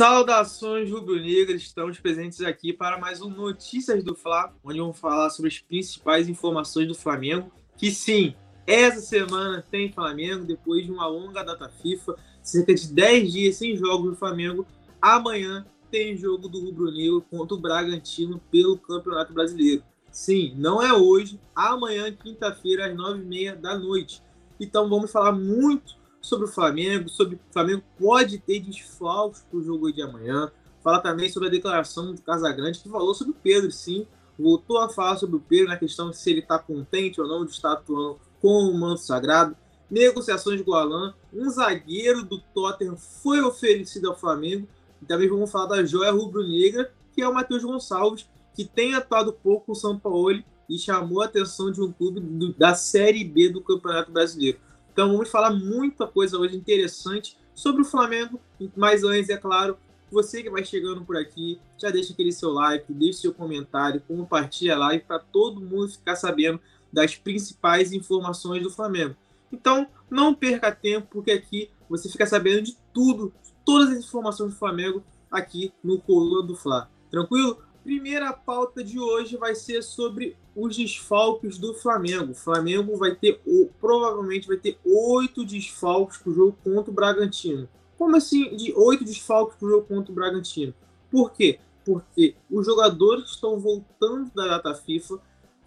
Saudações rubro-negras, estamos presentes aqui para mais um Notícias do Fla, onde vamos falar sobre as principais informações do Flamengo, que sim, essa semana tem Flamengo, depois de uma longa data FIFA, cerca de 10 dias sem jogos do Flamengo, amanhã tem jogo do rubro-negro contra o Bragantino pelo Campeonato Brasileiro. Sim, não é hoje, amanhã, quinta-feira, às 9h30 da noite. Então vamos falar muito sobre o Flamengo, sobre o Flamengo pode ter desfalques para o jogo de amanhã. Fala também sobre a declaração do Casagrande, que falou sobre o Pedro, sim. Voltou a falar sobre o Pedro na questão de se ele está contente ou não de estar atuando com o manto sagrado. Negociações com o Alan. Um zagueiro do Tottenham foi oferecido ao Flamengo. E também vamos falar da joia rubro-negra, que é o Matheus Gonçalves, que tem atuado pouco com o São Paulo e chamou a atenção de um clube do, da Série B do Campeonato Brasileiro. Então vamos falar muita coisa hoje interessante sobre o Flamengo, mas antes, é claro, você que vai chegando por aqui, já deixa aquele seu like, deixa seu comentário, compartilha a live para todo mundo ficar sabendo das principais informações do Flamengo. Então, não perca tempo, porque aqui você fica sabendo de tudo, todas as informações do Flamengo aqui no Coluna do Fla. Tranquilo? Primeira pauta de hoje vai ser sobre os desfalques do Flamengo. O Flamengo vai ter, provavelmente vai ter oito desfalques para o jogo contra o Bragantino. Como assim, de oito desfalques para o jogo contra o Bragantino? Por quê? Porque os jogadores que estão voltando da data FIFA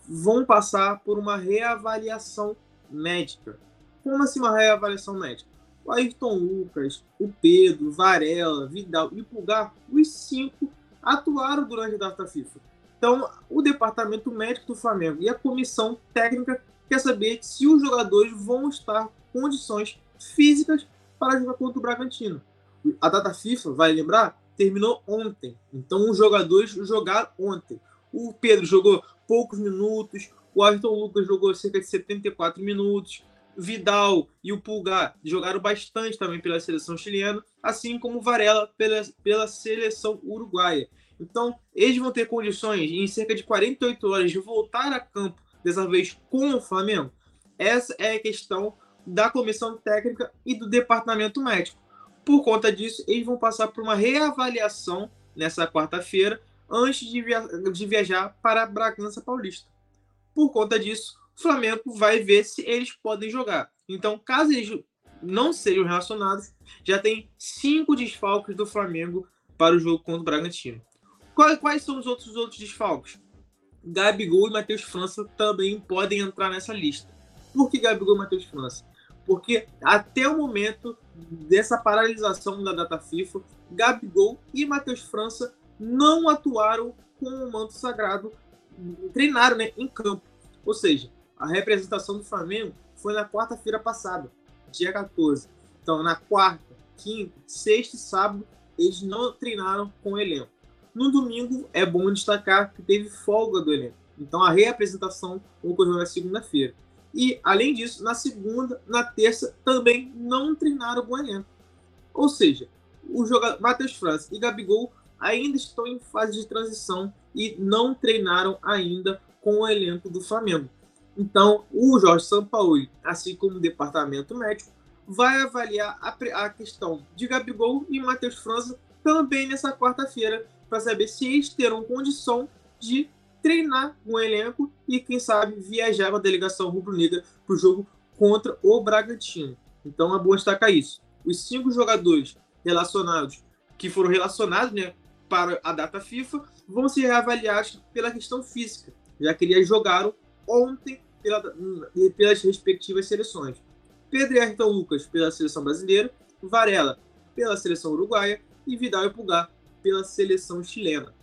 vão passar por uma reavaliação médica. Como assim uma reavaliação médica? O Ayrton Lucas, o Pedro, Varela, Vidal e Pulgar, os cinco atuaram durante a data FIFA. Então, o departamento médico do Flamengo e a comissão técnica quer saber se os jogadores vão estar em condições físicas para jogar contra o Bragantino. A data FIFA, vai lembrar, terminou ontem. Então, os jogadores jogaram ontem. O Pedro jogou poucos minutos, o Ayrton Lucas jogou cerca de 74 minutos, Vidal e o Pulgar jogaram bastante também pela seleção chilena, assim como Varela pela, pela seleção uruguaia. Então, eles vão ter condições em cerca de 48 horas de voltar a campo, dessa vez com o Flamengo. Essa é a questão da comissão técnica e do departamento médico. Por conta disso, eles vão passar por uma reavaliação nessa quarta-feira antes de, via de viajar para Bragança Paulista. Por conta disso, o Flamengo vai ver se eles podem jogar. Então, caso eles não sejam relacionados, já tem cinco desfalques do Flamengo para o jogo contra o Bragantino. Quais, quais são os outros, os outros desfalques? Gabigol e Matheus França também podem entrar nessa lista. Por que Gabigol e Matheus França? Porque até o momento dessa paralisação da data FIFA, Gabigol e Matheus França não atuaram com o manto sagrado, treinaram né, em campo. Ou seja, a representação do Flamengo foi na quarta-feira passada, dia 14. Então, na quarta, quinta, sexta e sábado, eles não treinaram com o elenco. No domingo, é bom destacar que teve folga do elenco. Então, a reapresentação ocorreu na segunda-feira. E, além disso, na segunda, na terça, também não treinaram o elenco. Ou seja, o jogador Matheus França e Gabigol ainda estão em fase de transição e não treinaram ainda com o elenco do Flamengo. Então, o Jorge Sampaoli, assim como o departamento médico, vai avaliar a, a questão de Gabigol e Matheus França também nessa quarta-feira, para saber se eles terão condição de treinar o elenco e, quem sabe, viajar com a delegação rubro-negra para o jogo contra o Bragantino. Então é bom destacar isso. Os cinco jogadores relacionados, que foram relacionados né, para a data FIFA, vão ser reavaliados pela questão física, já que eles jogaram ontem pela, pelas respectivas seleções. Pedro e Ayrton Lucas pela seleção brasileira, Varela pela seleção uruguaia e Vidal e Pulgar pela seleção chilena.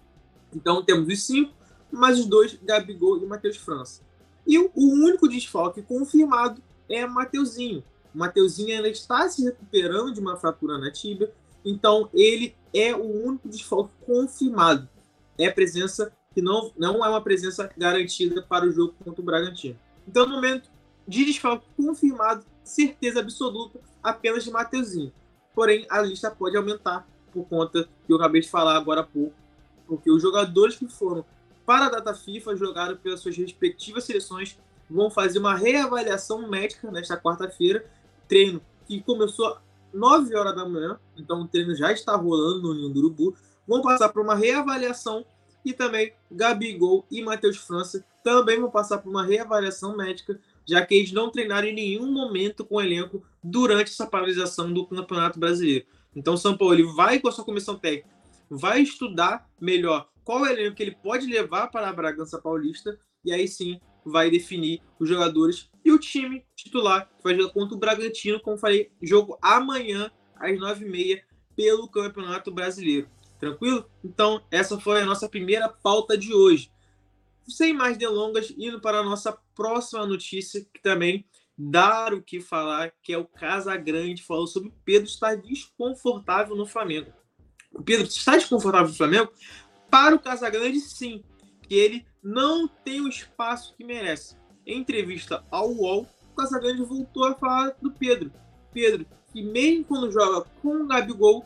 Então temos os cinco, mais os dois, Gabigol e Matheus França. E o, único desfalque confirmado é Mateuzinho. O Mateuzinho ainda está se recuperando de uma fratura na tíbia, então ele é o único desfalque confirmado. É presença que não, não é uma presença garantida para o jogo contra o Bragantino. Então, no momento de desfalque confirmado, certeza absoluta, apenas de Mateuzinho. Porém, a lista pode aumentar por conta que eu acabei de falar agora há pouco, porque os jogadores que foram para a data FIFA, jogaram pelas suas respectivas seleções, vão fazer uma reavaliação médica nesta quarta-feira, treino que começou 9 horas da manhã, então o treino já está rolando no Ninho do Urubu. Vão passar por uma reavaliação e também Gabigol e Matheus França também vão passar por uma reavaliação médica, já que eles não treinaram em nenhum momento com o elenco durante essa paralisação do Campeonato Brasileiro. Então, o São Paulo vai com a sua comissão técnica, vai estudar melhor qual é o elenco que ele pode levar para a Bragança Paulista e aí sim vai definir os jogadores e o time titular que vai jogar contra o Bragantino, como falei, jogo amanhã às 9h30 pelo Campeonato Brasileiro. Tranquilo? Então, essa foi a nossa primeira pauta de hoje. Sem mais delongas, indo para a nossa próxima notícia, que também dá o que falar, que é o Casa Grande falou sobre o Pedro estar desconfortável no Flamengo. O Pedro está desconfortável no Flamengo? Para o Casa Grande, sim. Que ele não tem o espaço que merece. Em entrevista ao UOL, o Casagrande voltou a falar do Pedro. Pedro, que mesmo quando joga com o Gabigol,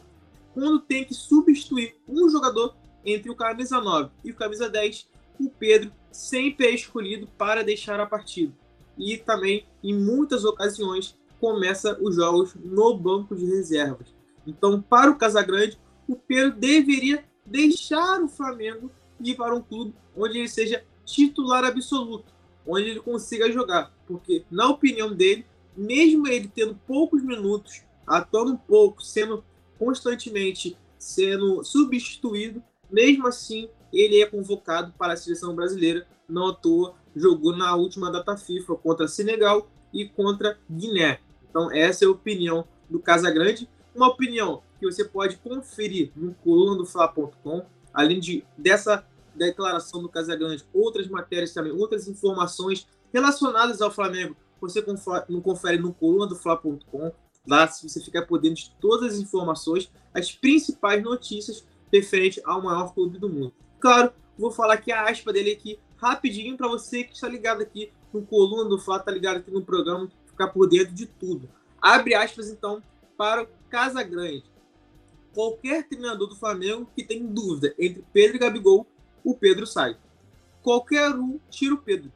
quando tem que substituir um jogador entre o camisa 9 e o camisa 10, o Pedro sempre é escolhido para deixar a partida. E também, em muitas ocasiões, começa os jogos no banco de reservas. Então, para o Casagrande, o Pedro deveria deixar o Flamengo e ir para um clube onde ele seja titular absoluto, onde ele consiga jogar. Porque, na opinião dele, mesmo ele tendo poucos minutos, atuando pouco, sendo constantemente sendo substituído, mesmo assim ele é convocado para a seleção brasileira. Não à toa, jogou na última data FIFA contra Senegal e contra Guiné. Então, essa é a opinião do Casagrande. Uma opinião que você pode conferir no coluna do Fla.com, além de dessa declaração do Casagrande, outras matérias também, outras informações relacionadas ao Flamengo, você não confere no coluna do Fla.com. Lá você fica por dentro de todas as informações, as principais notícias referente ao maior clube do mundo. Claro, vou falar aqui a aspa dele aqui rapidinho para você que está ligado aqui no coluna do Fla, está ligado aqui no programa, ficar por dentro de tudo. Abre aspas então para o Casagrande. Qualquer treinador do Flamengo que tem dúvida entre Pedro e Gabigol o Pedro sai. Qualquer um tira o Pedro.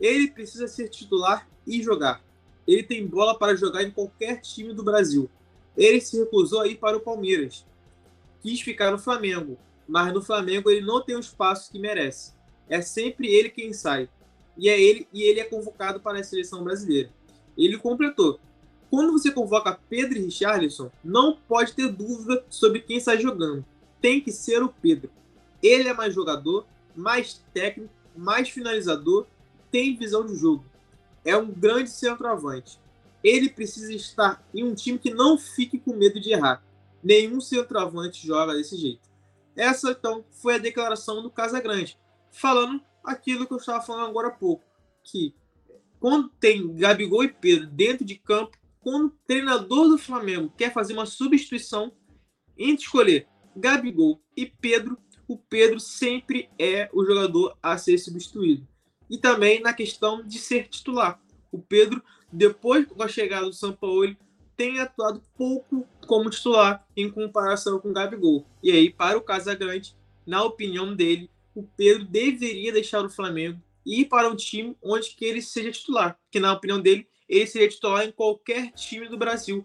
Ele precisa ser titular e jogar. Ele tem bola para jogar em qualquer time do Brasil. Ele se recusou a ir para o Palmeiras. Quis ficar no Flamengo, mas no Flamengo ele não tem o espaço que merece. É sempre ele quem sai. E é ele e ele é convocado para a seleção brasileira. Ele completou: quando você convoca Pedro e Richarlison, não pode ter dúvida sobre quem está jogando. Tem que ser o Pedro. Ele é mais jogador, mais técnico, mais finalizador, tem visão de jogo. É um grande centroavante. Ele precisa estar em um time que não fique com medo de errar. Nenhum centroavante joga desse jeito. Essa, então, foi a declaração do Casagrande, falando aquilo que eu estava falando agora há pouco, que quando tem Gabigol e Pedro dentro de campo, quando o treinador do Flamengo quer fazer uma substituição, entre escolher Gabigol e Pedro, o Pedro sempre é o jogador a ser substituído. E também na questão de ser titular. O Pedro, depois da chegada do São Paulo, tem atuado pouco como titular em comparação com o Gabigol. E aí, para o Casagrande, na opinião dele, o Pedro deveria deixar o Flamengo e ir para um time onde que ele seja titular. Que na opinião dele, ele seria titular em qualquer time do Brasil,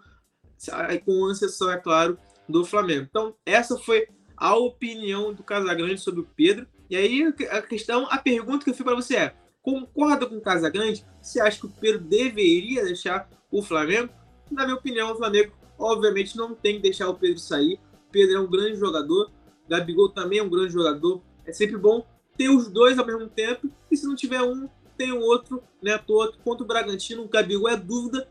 com exceção, é claro, do Flamengo. Então, essa foi a opinião do Casagrande sobre o Pedro. E aí a questão, a pergunta que eu fiz para você é: concorda com o Casagrande? Você acha que o Pedro deveria deixar o Flamengo? Na minha opinião, o Flamengo obviamente não tem que deixar o Pedro sair. O Pedro é um grande jogador, Gabigol também é um grande jogador. É sempre bom ter os dois ao mesmo tempo. E se não tiver um, tem o outro, né? Todo. Contra o Bragantino, o Gabigol é dúvida.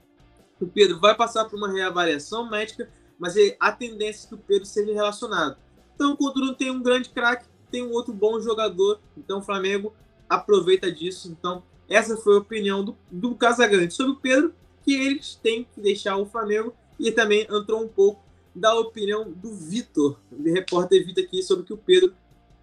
O Pedro vai passar por uma reavaliação médica, mas a tendência é que o Pedro seja relacionado. Então, quando não tem um grande craque, tem um outro bom jogador. Então, o Flamengo aproveita disso. Então, essa foi a opinião do, do Casagrande sobre o Pedro, que eles têm que deixar o Flamengo. E também entrou um pouco da opinião do Vitor, do repórter Vitor aqui, sobre que o Pedro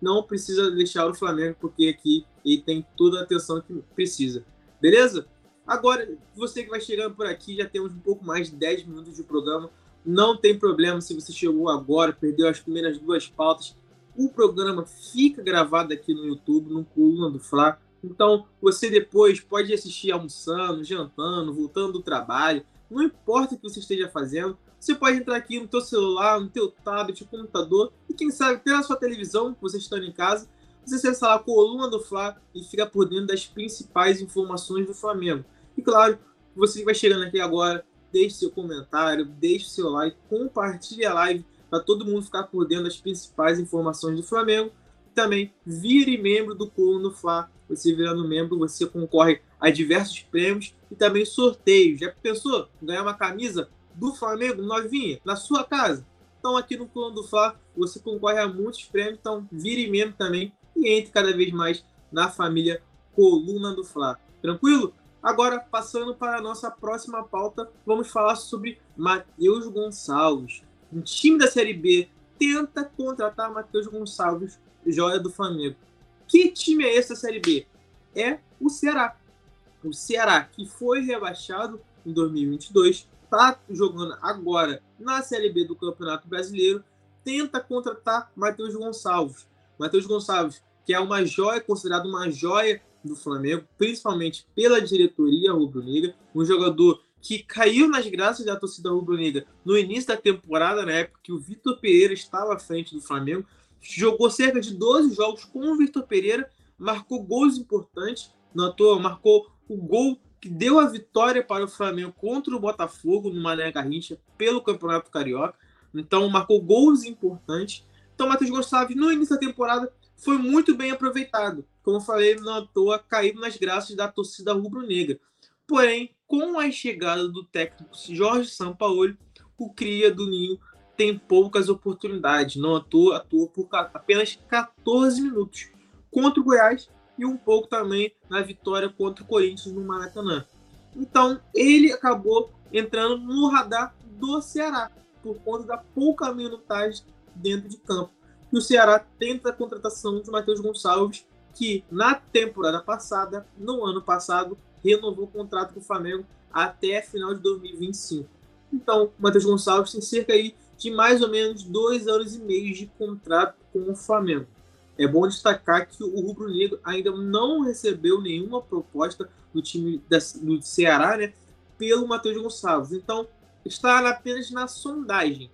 não precisa deixar o Flamengo, porque aqui ele tem toda a atenção que precisa. Beleza? Agora, você que vai chegando por aqui, já temos um pouco mais de 10 minutos de programa. Não tem problema se você chegou agora, perdeu as primeiras duas pautas. O programa fica gravado aqui no YouTube, no Coluna do Fla. Então, você depois pode assistir almoçando, jantando, voltando do trabalho. Não importa o que você esteja fazendo, você pode entrar aqui no teu celular, no teu tablet, computador, e quem sabe na sua televisão, que você está em casa, você acessa lá a coluna do Fla e fica por dentro das principais informações do Flamengo. E claro, você vai chegando aqui agora, deixe seu comentário, deixe seu like, compartilhe a live para todo mundo ficar por dentro das principais informações do Flamengo. E também vire membro do Coluna do Fla. Você virando membro, você concorre a diversos prêmios e também sorteios. Já pensou ganhar uma camisa do Flamengo novinha na sua casa? Então aqui no Coluna do Fla você concorre a muitos prêmios, então vire membro também e entre cada vez mais na família Coluna do Fla. Tranquilo? Agora, passando para a nossa próxima pauta, vamos falar sobre Matheus Gonçalves. Um time da Série B tenta contratar Matheus Gonçalves, joia do Flamengo. Que time é esse da Série B? É o Ceará. O Ceará, que foi rebaixado em 2022, está jogando agora na Série B do Campeonato Brasileiro, tenta contratar Matheus Gonçalves. Matheus Gonçalves, que é uma joia, considerado uma joia do Flamengo, principalmente pela diretoria rubro-negra, um jogador que caiu nas graças da torcida rubro-negra no início da temporada, na época que o Vitor Pereira estava à frente do Flamengo, jogou cerca de 12 jogos com o Vitor Pereira, marcou gols importantes, notou, marcou o gol que deu a vitória para o Flamengo contra o Botafogo no Mané Garrincha pelo Campeonato Carioca. Então marcou gols importantes. Então Matheus Gonçalves no início da temporada foi muito bem aproveitado. Como eu falei, não à toa, caído nas graças da torcida rubro-negra. Porém, com a chegada do técnico Jorge Sampaoli, o cria do Ninho tem poucas oportunidades. Não atua, atua por apenas 14 minutos contra o Goiás e um pouco também na vitória contra o Corinthians no Maracanã. Então, ele acabou entrando no radar do Ceará por conta da pouca minutagem dentro de campo. E o Ceará tenta a contratação de Matheus Gonçalves, que na temporada passada, no ano passado, renovou o contrato com o Flamengo até final de 2025. Então, o Matheus Gonçalves tem cerca aí de mais ou menos dois anos e meio de contrato com o Flamengo. É bom destacar que o Rubro Negro ainda não recebeu nenhuma proposta do time da, do Ceará, né, pelo Matheus Gonçalves. Então, está apenas na sondagem.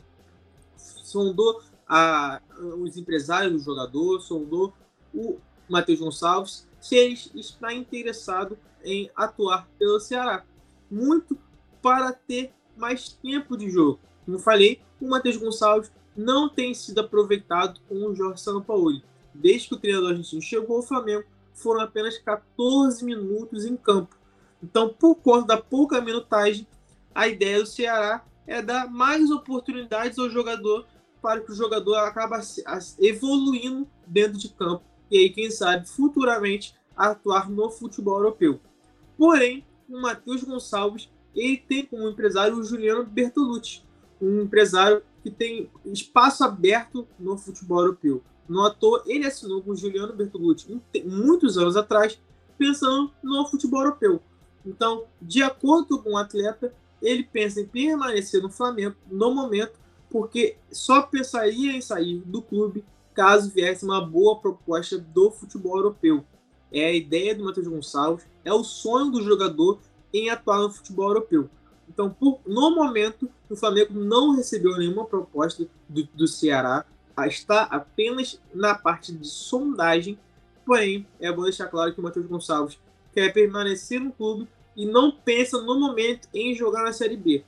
Sondou a, os empresários do jogador, sondou o Matheus Gonçalves, se ele está interessado em atuar pelo Ceará. Muito para ter mais tempo de jogo. Como falei, o Matheus Gonçalves não tem sido aproveitado com o Jorge Sampaoli. Desde que o treinador argentino chegou ao Flamengo, foram apenas 14 minutos em campo. Então, por conta da pouca minutagem, a ideia do Ceará é dar mais oportunidades ao jogador para que o jogador acabe evoluindo dentro de campo e aí, quem sabe, futuramente atuar no futebol europeu. Porém, o Matheus Gonçalves ele tem como empresário o Juliano Bertolucci, um empresário que tem espaço aberto no futebol europeu. No ator, ele assinou com Juliano Bertolucci muitos anos atrás, pensando no futebol europeu. Então, de acordo com o atleta, ele pensa em permanecer no Flamengo no momento porque só pensaria em sair do clube caso viesse uma boa proposta do futebol europeu. É a ideia do Matheus Gonçalves, é o sonho do jogador em atuar no futebol europeu. Então, por, no momento, o Flamengo não recebeu nenhuma proposta do, do Ceará, está apenas na parte de sondagem. Porém, é bom deixar claro que o Matheus Gonçalves quer permanecer no clube e não pensa no momento em jogar na Série B.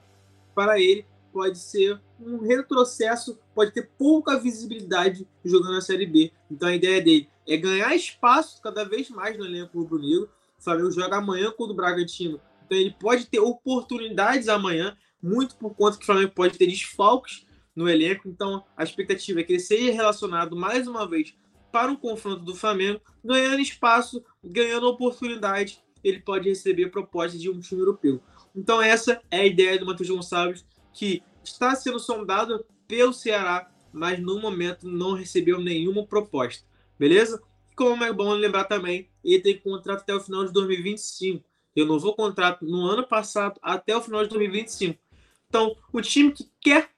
Para ele, pode ser um retrocesso, pode ter pouca visibilidade jogando na Série B. Então a ideia dele é ganhar espaço cada vez mais no elenco rubro-negro. O Flamengo joga amanhã contra o Bragantino. Então ele pode ter oportunidades amanhã, muito por conta que o Flamengo pode ter desfalques no elenco. Então a expectativa é que ele seja relacionado mais uma vez para um confronto do Flamengo, ganhando espaço, ganhando oportunidade. Ele pode receber propostas de um time europeu. Então essa é a ideia do Matheus Gonçalves que está sendo sondado pelo Ceará, mas no momento não recebeu nenhuma proposta. Beleza? Como é bom lembrar também, ele tem contrato até o final de 2025. Renovou o contrato no ano passado até o final de 2025. Então, o time que quer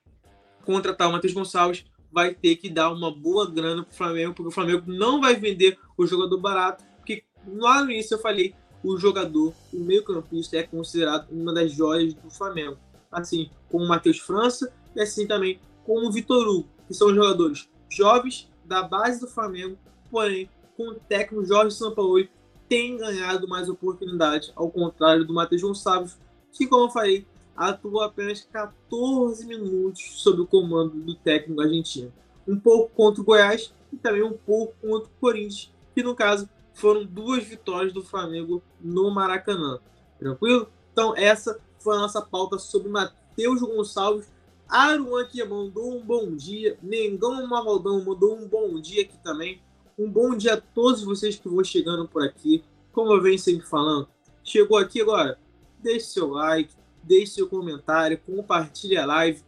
contratar o Matheus Gonçalves vai ter que dar uma boa grana para o Flamengo, porque o Flamengo não vai vender o jogador barato, porque lá no início eu falei, o jogador, o meio-campista, é considerado uma das joias do Flamengo. assim como o Matheus França e assim também como o Vitor Hugo, que são jogadores jovens da base do Flamengo, porém com o técnico Jorge Sampaoli tem ganhado mais oportunidade, ao contrário do Matheus Gonçalves, que, como eu falei, atuou apenas 14 minutos sob o comando do técnico argentino. Um pouco contra o Goiás e também um pouco contra o Corinthians, que no caso foram duas vitórias do Flamengo no Maracanã. Tranquilo? Então, essa foi a nossa pauta sobre Matheus Gonçalves. Aruan que mandou um bom dia. Mengão Mavaldão mandou um bom dia aqui também. Um bom dia a todos vocês que vão chegando por aqui. Como eu venho sempre falando, chegou aqui agora, deixe seu like, deixe seu comentário, compartilhe a live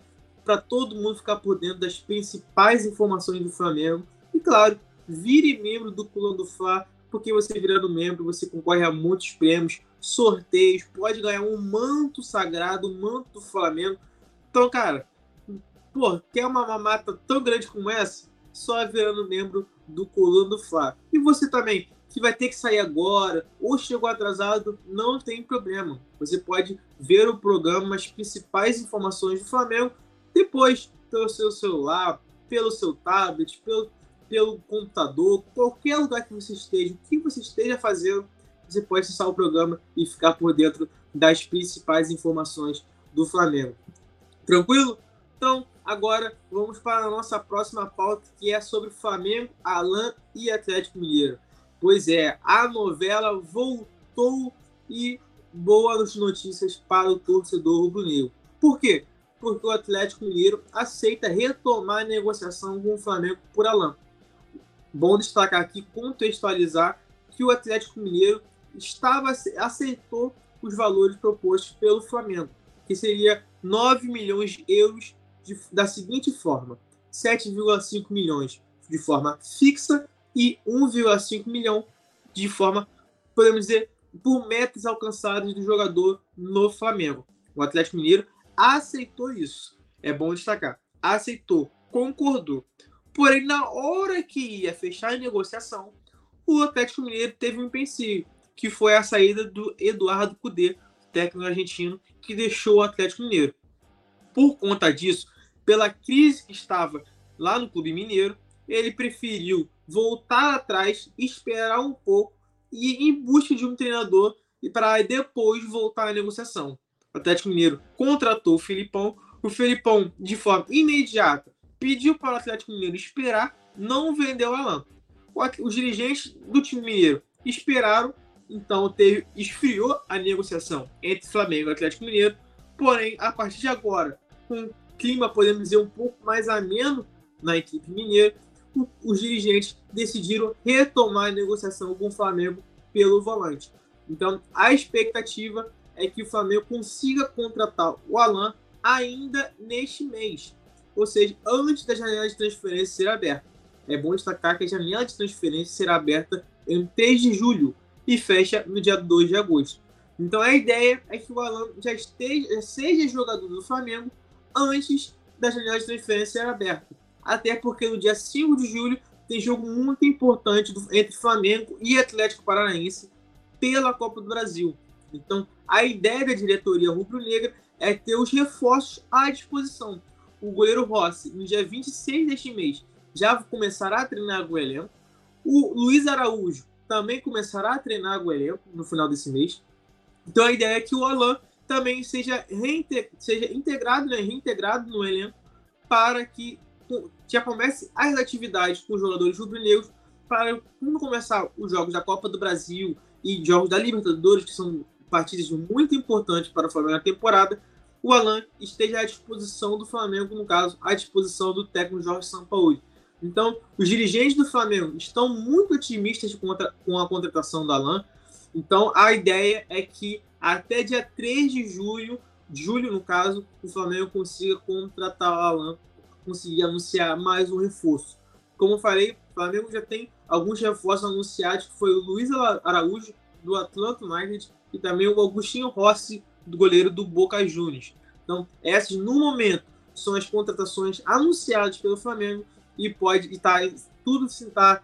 para todo mundo ficar por dentro das principais informações do Flamengo. E claro, vire membro do Colão do Fla, porque você virando membro, você concorre a muitos prêmios, sorteios, pode ganhar um manto sagrado, um manto do Flamengo. Então, cara, pô, quer uma mamata tão grande como essa? Só virando membro do Coluna do Fla. E você também, que vai ter que sair agora ou chegou atrasado, não tem problema. Você pode ver o programa, as principais informações do Flamengo, depois pelo seu celular, pelo seu tablet, pelo, pelo computador, qualquer lugar que você esteja, o que você esteja fazendo, você pode acessar o programa e ficar por dentro das principais informações do Flamengo. Tranquilo? Então, Agora vamos para a nossa próxima pauta, que é sobre Flamengo, Alain e Atlético Mineiro. Pois é, a novela voltou e boas notícias para o torcedor rubro-negro. Por quê? Porque o Atlético Mineiro aceita retomar a negociação com o Flamengo por Alain. Bom destacar aqui, contextualizar que o Atlético Mineiro estava aceitou os valores propostos pelo Flamengo, que seria 9 milhões de euros de, da seguinte forma: 7,5 milhões de forma fixa e 1,5 milhão de forma, podemos dizer, por metas alcançadas do jogador no Flamengo. O Atlético Mineiro aceitou isso. É bom destacar. Aceitou, concordou. Porém, na hora que ia fechar a negociação, o Atlético Mineiro teve um empecilho, que foi a saída do Eduardo Cudê, técnico argentino, que deixou o Atlético Mineiro. Por conta disso, pela crise que estava lá no Clube Mineiro, ele preferiu voltar atrás, esperar um pouco e ir em busca de um treinador e para depois voltar à negociação. O Atlético Mineiro contratou o Filipão. O Filipão, de forma imediata, pediu para o Atlético Mineiro esperar, não vendeu Alain. Os dirigentes do time mineiro esperaram, então teve, esfriou a negociação entre Flamengo e Atlético Mineiro. Porém, a partir de agora, com clima, podemos dizer, um pouco mais ameno na equipe mineira, os dirigentes decidiram retomar a negociação com o Flamengo pelo volante. Então, a expectativa é que o Flamengo consiga contratar o Alan ainda neste mês, ou seja, antes da janela de transferência ser aberta. É bom destacar que a janela de transferência será aberta em 3 de julho e fecha no dia 2 de agosto. Então a ideia é que o Alan já esteja, seja jogador do Flamengo antes da janela de transferência ser aberta. Até porque no dia 5 de julho tem jogo muito importante do, entre Flamengo e Atlético Paranaense pela Copa do Brasil. Então, a ideia da diretoria rubro-negra é ter os reforços à disposição. O goleiro Rossi, no dia 26 deste mês, já começará a treinar o elenco. O Luiz Araújo também começará a treinar o elenco no final desse mês. Então, a ideia é que o Alain também seja, seja integrado, né, reintegrado no elenco para que já comece as atividades com os jogadores rubro-negros para quando começar os jogos da Copa do Brasil e jogos da Libertadores, que são partidas muito importantes para o Flamengo na temporada, o Alan esteja à disposição do Flamengo, no caso, à disposição do técnico Jorge Sampaoli. Então, os dirigentes do Flamengo estão muito otimistas com a contratação do Alan. Então, a ideia é que até dia 3 de julho, julho no caso, o Flamengo consiga contratar o Alan, conseguir anunciar mais um reforço. Como eu falei, o Flamengo já tem alguns reforços anunciados, que foi o Luiz Araújo, do Atlanta United, e também o Augustinho Rossi, do goleiro do Boca Juniors. Então, essas, no momento, são as contratações anunciadas pelo Flamengo e pode estar tudo se, tá,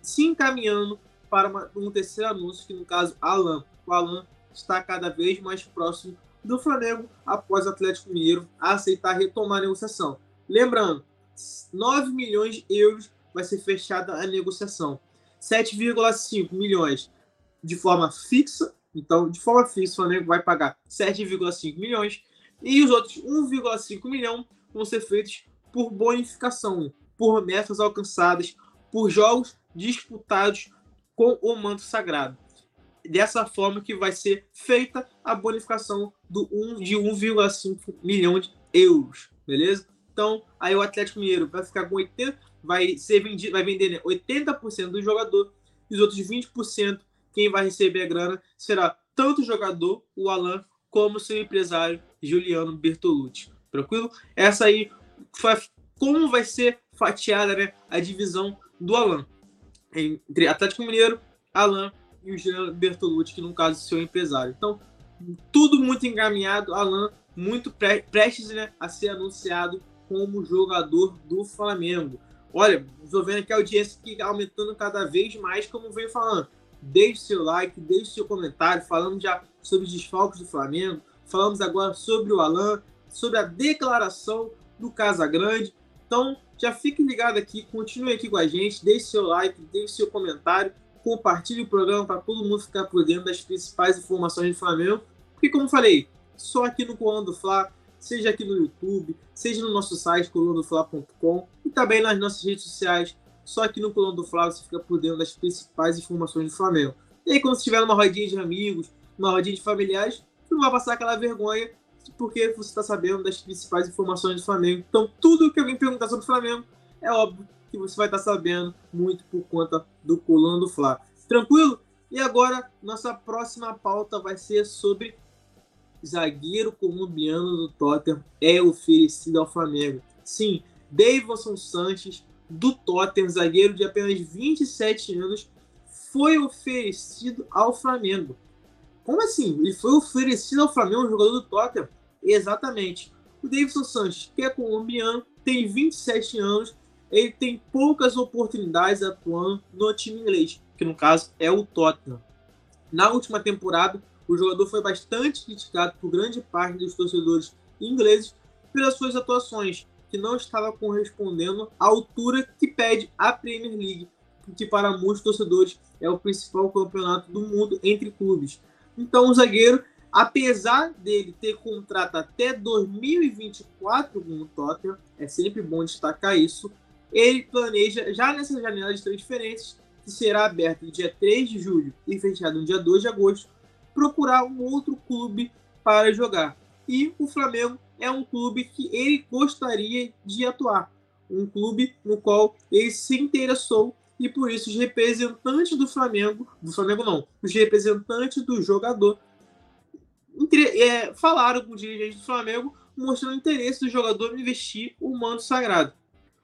se encaminhando para uma, um terceiro anúncio, que no caso, Alan. O Alan está cada vez mais próximo do Flamengo após o Atlético Mineiro aceitar retomar a negociação. Lembrando, 9 milhões de euros vai ser fechada a negociação. 7,5 milhões de forma fixa. Então, de forma fixa, o Flamengo vai pagar 7,5 milhões. E os outros 1,5 milhão vão ser feitos por bonificação, por metas alcançadas, por jogos disputados com o manto sagrado. Dessa forma que vai ser feita a bonificação do 1, de 1,5 milhão de euros, beleza? Então, aí o Atlético Mineiro vai ficar com 80, vai ser vendido, vai vender né, 80% do jogador e os outros 20% quem vai receber a grana será tanto o jogador, o Alan, como seu empresário Juliano Bertolucci. Tranquilo? Essa aí foi como vai ser fatiada né, a divisão do Alan entre Atlético Mineiro, Alan e o Juliano Bertolucci, que no caso é seu empresário. Então, tudo muito encaminhado, Alan muito prestes né, a ser anunciado como jogador do Flamengo. Olha, estou vendo aqui a audiência que aumentando cada vez mais, como venho falando. Deixe seu like, deixe seu comentário. Falamos já sobre os desfalques do Flamengo. Falamos agora sobre o Alan, sobre a declaração do Casagrande. Então, já fique ligado aqui, continue aqui com a gente, deixe seu like, deixe seu comentário, compartilhe o programa para todo mundo ficar por dentro das principais informações do Flamengo. Porque, como falei, só aqui no Colando do seja aqui no YouTube, seja no nosso site colunadofla.com e também nas nossas redes sociais. Só aqui no Coluna do Flávio você fica por dentro das principais informações do Flamengo. E aí, quando você estiver numa rodinha de amigos, numa rodinha de familiares, você não vai passar aquela vergonha porque você está sabendo das principais informações do Flamengo. Então, tudo que alguém perguntar sobre o Flamengo, é óbvio que você vai estar sabendo muito por conta do Coluna do Flávio. Tranquilo? E agora, nossa próxima pauta vai ser sobre zagueiro colombiano do Tottenham é oferecido ao Flamengo. Sim, Davidson Sanches, do Tottenham, zagueiro de apenas 27 anos, foi oferecido ao Flamengo. Como assim? Ele foi oferecido ao Flamengo, um jogador do Tottenham? Exatamente. O Davidson Sanches, que é colombiano, tem 27 anos, ele tem poucas oportunidades atuando no time inglês, que no caso é o Tottenham. Na última temporada, o jogador foi bastante criticado por grande parte dos torcedores ingleses pelas suas atuações, que não estava correspondendo à altura que pede a Premier League, que para muitos torcedores é o principal campeonato do mundo entre clubes. Então o zagueiro, apesar dele ter contrato até 2024 com o Tottenham, é sempre bom destacar isso, ele planeja já nessa janela de transferências, que será aberta no dia 3 de julho e fechada no dia 2 de agosto, procurar um outro clube para jogar. E o Flamengo é um clube que ele gostaria de atuar, um clube no qual ele se interessou e por isso os representantes do Flamengo, do Flamengo não, os representantes do jogador é, falaram com o dirigente do Flamengo mostrando interesse do jogador em investir o manto sagrado.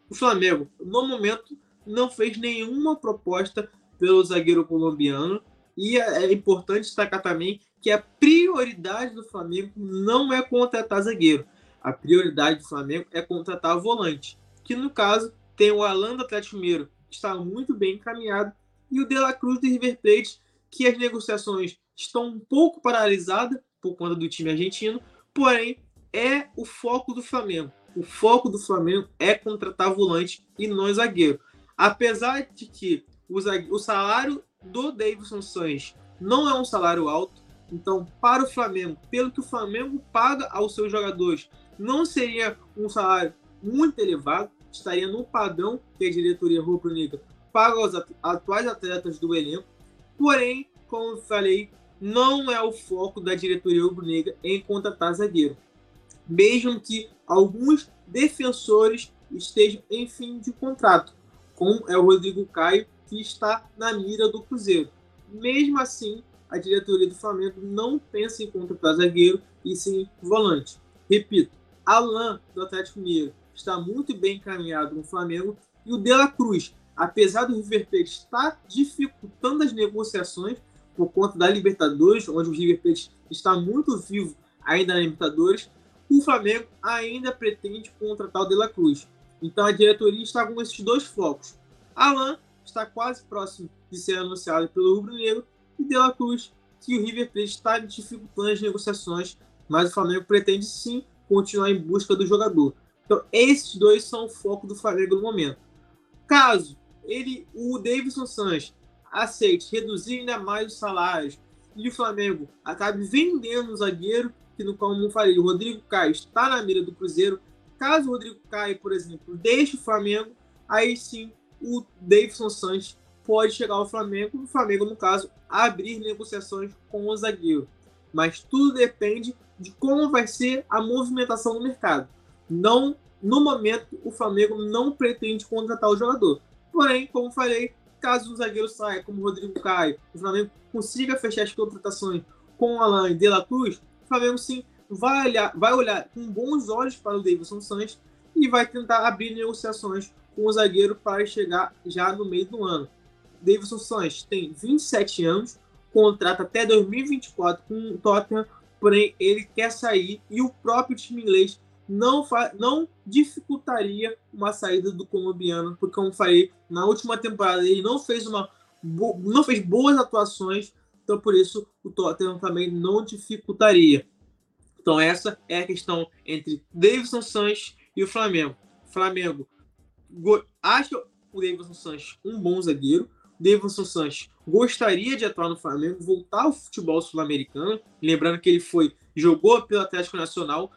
O Flamengo, no momento, não fez nenhuma proposta pelo zagueiro colombiano e é, é importante destacar também que a prioridade do Flamengo não é contratar zagueiro. A prioridade do Flamengo é contratar volante, que no caso tem o Alan do Atlético Mineiro, que está muito bem encaminhado, e o De La Cruz do River Plate, que as negociações estão um pouco paralisadas por conta do time argentino, porém é o foco do Flamengo. O foco do Flamengo é contratar volante e não zagueiro. Apesar de que o, o salário do Davidson Sanches não é um salário alto. Então, para o Flamengo, pelo que o Flamengo paga aos seus jogadores, não seria um salário muito elevado, estaria no padrão que a diretoria rubro-negra paga aos atuais atletas do elenco. Porém, como eu falei, não é o foco da diretoria rubro-negra em contratar zagueiro. Mesmo que alguns defensores estejam em fim de contrato, como é o Rodrigo Caio que está na mira do Cruzeiro. Mesmo assim, a diretoria do Flamengo não pensa em contratar zagueiro e sim volante. Repito, Alan do Atlético Mineiro está muito bem encaminhado no Flamengo e o De La Cruz, apesar do River Plate estar dificultando as negociações por conta da Libertadores, onde o River Plate está muito vivo ainda na Libertadores, o Flamengo ainda pretende contratar o De La Cruz. Então a diretoria está com esses dois focos. Alan está quase próximo de ser anunciado pelo Rubro Negro e De La Cruz, que o River Plate está dificultando as negociações mas o Flamengo pretende sim continuar em busca do jogador. Então, esses dois são o foco do Flamengo no momento. Caso ele, o Davidson Sanches aceite reduzir ainda mais os salários e o Flamengo acabe vendendo o zagueiro, que no como eu falei, o Rodrigo Caio está na mira do Cruzeiro. Caso o Rodrigo Caio, por exemplo, deixe o Flamengo, aí sim o Davidson Sanches pode chegar ao Flamengo, o Flamengo, no caso, abrir negociações com o zagueiro. Mas tudo depende de como vai ser a movimentação no mercado. Não, no momento, o Flamengo não pretende contratar o jogador. Porém, como falei, caso o zagueiro saia, como o Rodrigo Caio, o Flamengo consiga fechar as contratações com o Alain e De La Cruz, o Flamengo sim vai olhar, vai olhar com bons olhos para o Davidson Santos e vai tentar abrir negociações com o zagueiro para chegar já no meio do ano. Davidson Santos tem 27 anos, contrata até 2024 com o Tottenham, porém ele quer sair e o próprio time inglês não, não dificultaria uma saída do colombiano, porque como falei, na última temporada ele não fez uma não fez boas atuações, então por isso o Tottenham também não dificultaria. Então essa é a questão entre Davidson Sanches e o Flamengo. Flamengo acha o Davidson Sanches um bom zagueiro, Davidson Sanches gostaria de atuar no Flamengo, voltar ao futebol sul-americano. Lembrando que ele foi jogou pelo Atlético Nacional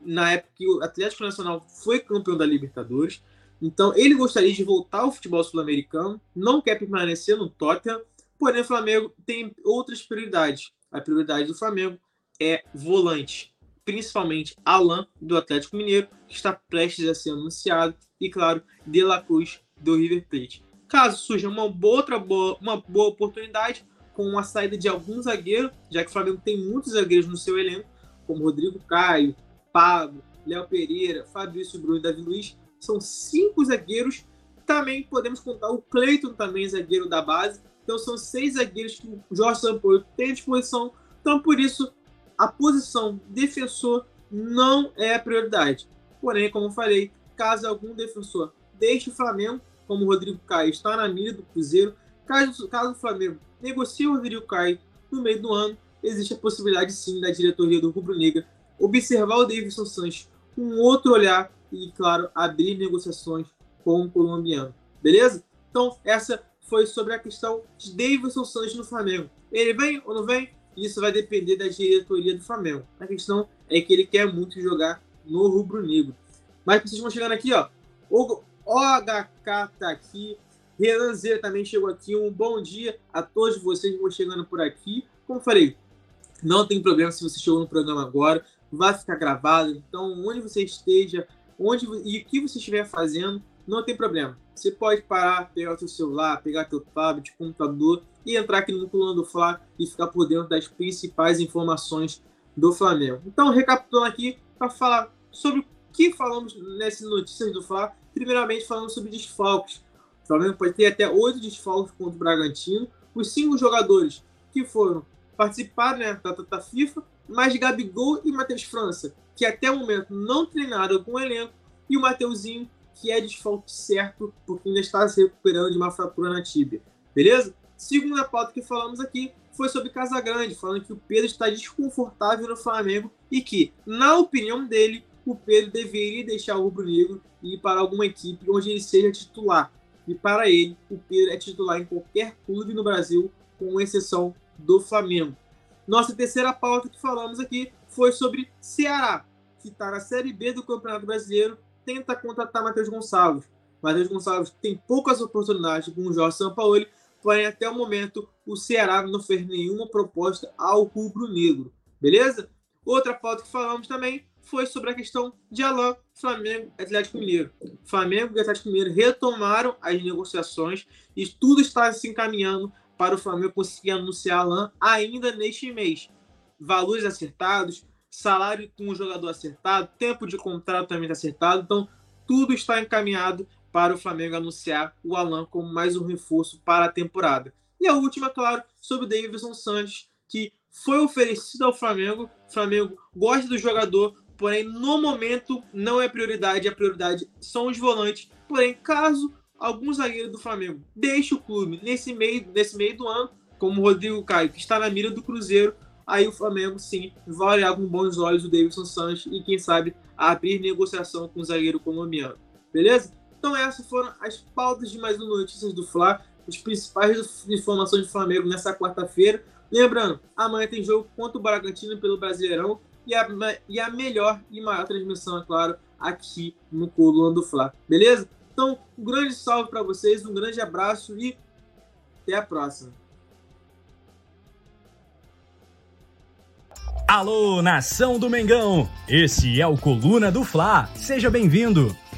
na época que o Atlético Nacional foi campeão da Libertadores. Então ele gostaria de voltar ao futebol sul-americano, não quer permanecer no Tottenham, porém o Flamengo tem outras prioridades. A prioridade do Flamengo é volante, principalmente Alan do Atlético Mineiro, que está prestes a ser anunciado, e claro, De La Cruz do River Plate. Caso surja uma outra boa, uma boa oportunidade, com a saída de algum zagueiro, já que o Flamengo tem muitos zagueiros no seu elenco, como Rodrigo Caio, Pablo, Léo Pereira, Fabrício Bruno e Davi Luiz, são cinco zagueiros. Também podemos contar o Cleiton, também zagueiro da base. Então são seis zagueiros que o Jorge Sampaio tem à disposição. Então, por isso, a posição defensor não é a prioridade. Porém, como eu falei, caso algum defensor deixe o Flamengo, como o Rodrigo Caio está na mira do Cruzeiro. Caso, caso o Flamengo negocie o Rodrigo Caio no meio do ano, existe a possibilidade sim da diretoria do Rubro Negra observar o Davidson Sanches com outro olhar e, claro, abrir negociações com o colombiano. Beleza? Então, essa foi sobre a questão de Davidson Sanches no Flamengo. Ele vem ou não vem? Isso vai depender da diretoria do Flamengo. A questão é que ele quer muito jogar no rubro-negro. Mas vocês vão chegando aqui, ó. O OHK tá aqui. Renan Zera também chegou aqui. Um bom dia a todos vocês que vão chegando por aqui. Como falei, não tem problema se você chegou no programa agora, vai ficar gravado. Então, onde você esteja, onde e o que você estiver fazendo, não tem problema. Você pode parar, pegar o seu celular, pegar teu tablet, computador e entrar aqui no Coluna do Fla e ficar por dentro das principais informações do Flamengo. Então, recapitulando aqui para falar sobre que falamos nessas notícias do Fla, primeiramente falando sobre desfalques. O Flamengo pode ter até oito desfalques contra o Bragantino. Os cinco jogadores que foram participar né, da data FIFA, mais Gabigol e Matheus França, que até o momento não treinaram com o elenco, e o Mateuzinho, que é desfalque certo, porque ainda está se recuperando de uma fratura na tíbia. Beleza? Segunda pauta que falamos aqui foi sobre Casagrande, falando que o Pedro está desconfortável no Flamengo e que, na opinião dele, o Pedro deveria deixar o Rubro Negro e ir para alguma equipe onde ele seja titular. E para ele, o Pedro é titular em qualquer clube no Brasil, com exceção do Flamengo. Nossa terceira pauta que falamos aqui foi sobre Ceará, que está na Série B do Campeonato Brasileiro, tenta contratar Matheus Gonçalves. Matheus Gonçalves tem poucas oportunidades com o Jorge Sampaoli, porém até o momento o Ceará não fez nenhuma proposta ao rubro-negro. Beleza? Outra pauta que falamos também foi sobre a questão de Alain, Flamengo e Atlético Mineiro. Flamengo e Atlético Mineiro retomaram as negociações e tudo está se encaminhando para o Flamengo conseguir anunciar Alain ainda neste mês. Valores acertados, salário com o jogador acertado, tempo de contrato também está acertado. Então, tudo está encaminhado para o Flamengo anunciar o Alan como mais um reforço para a temporada. E a última, claro, sobre o Davidson Santos, que foi oferecido ao Flamengo. O Flamengo gosta do jogador, porém, no momento, não é prioridade. A prioridade são os volantes. Porém, caso algum zagueiro do Flamengo deixe o clube nesse meio, nesse meio do ano, como o Rodrigo Caio, que está na mira do Cruzeiro, aí o Flamengo sim vai olhar com bons olhos o Davidson Santos e quem sabe abrir negociação com o zagueiro colombiano. Beleza? Então essas foram as pautas de mais uma Notícias do Fla, as principais informações do Flamengo nessa quarta-feira. Lembrando, amanhã tem jogo contra o Bragantino pelo Brasileirão e a, e a melhor e maior transmissão, é claro, aqui no Coluna do Fla. Beleza? Então, um grande salve para vocês, um grande abraço e até a próxima. Alô, nação do Mengão! Esse é o Coluna do Fla. Seja bem-vindo.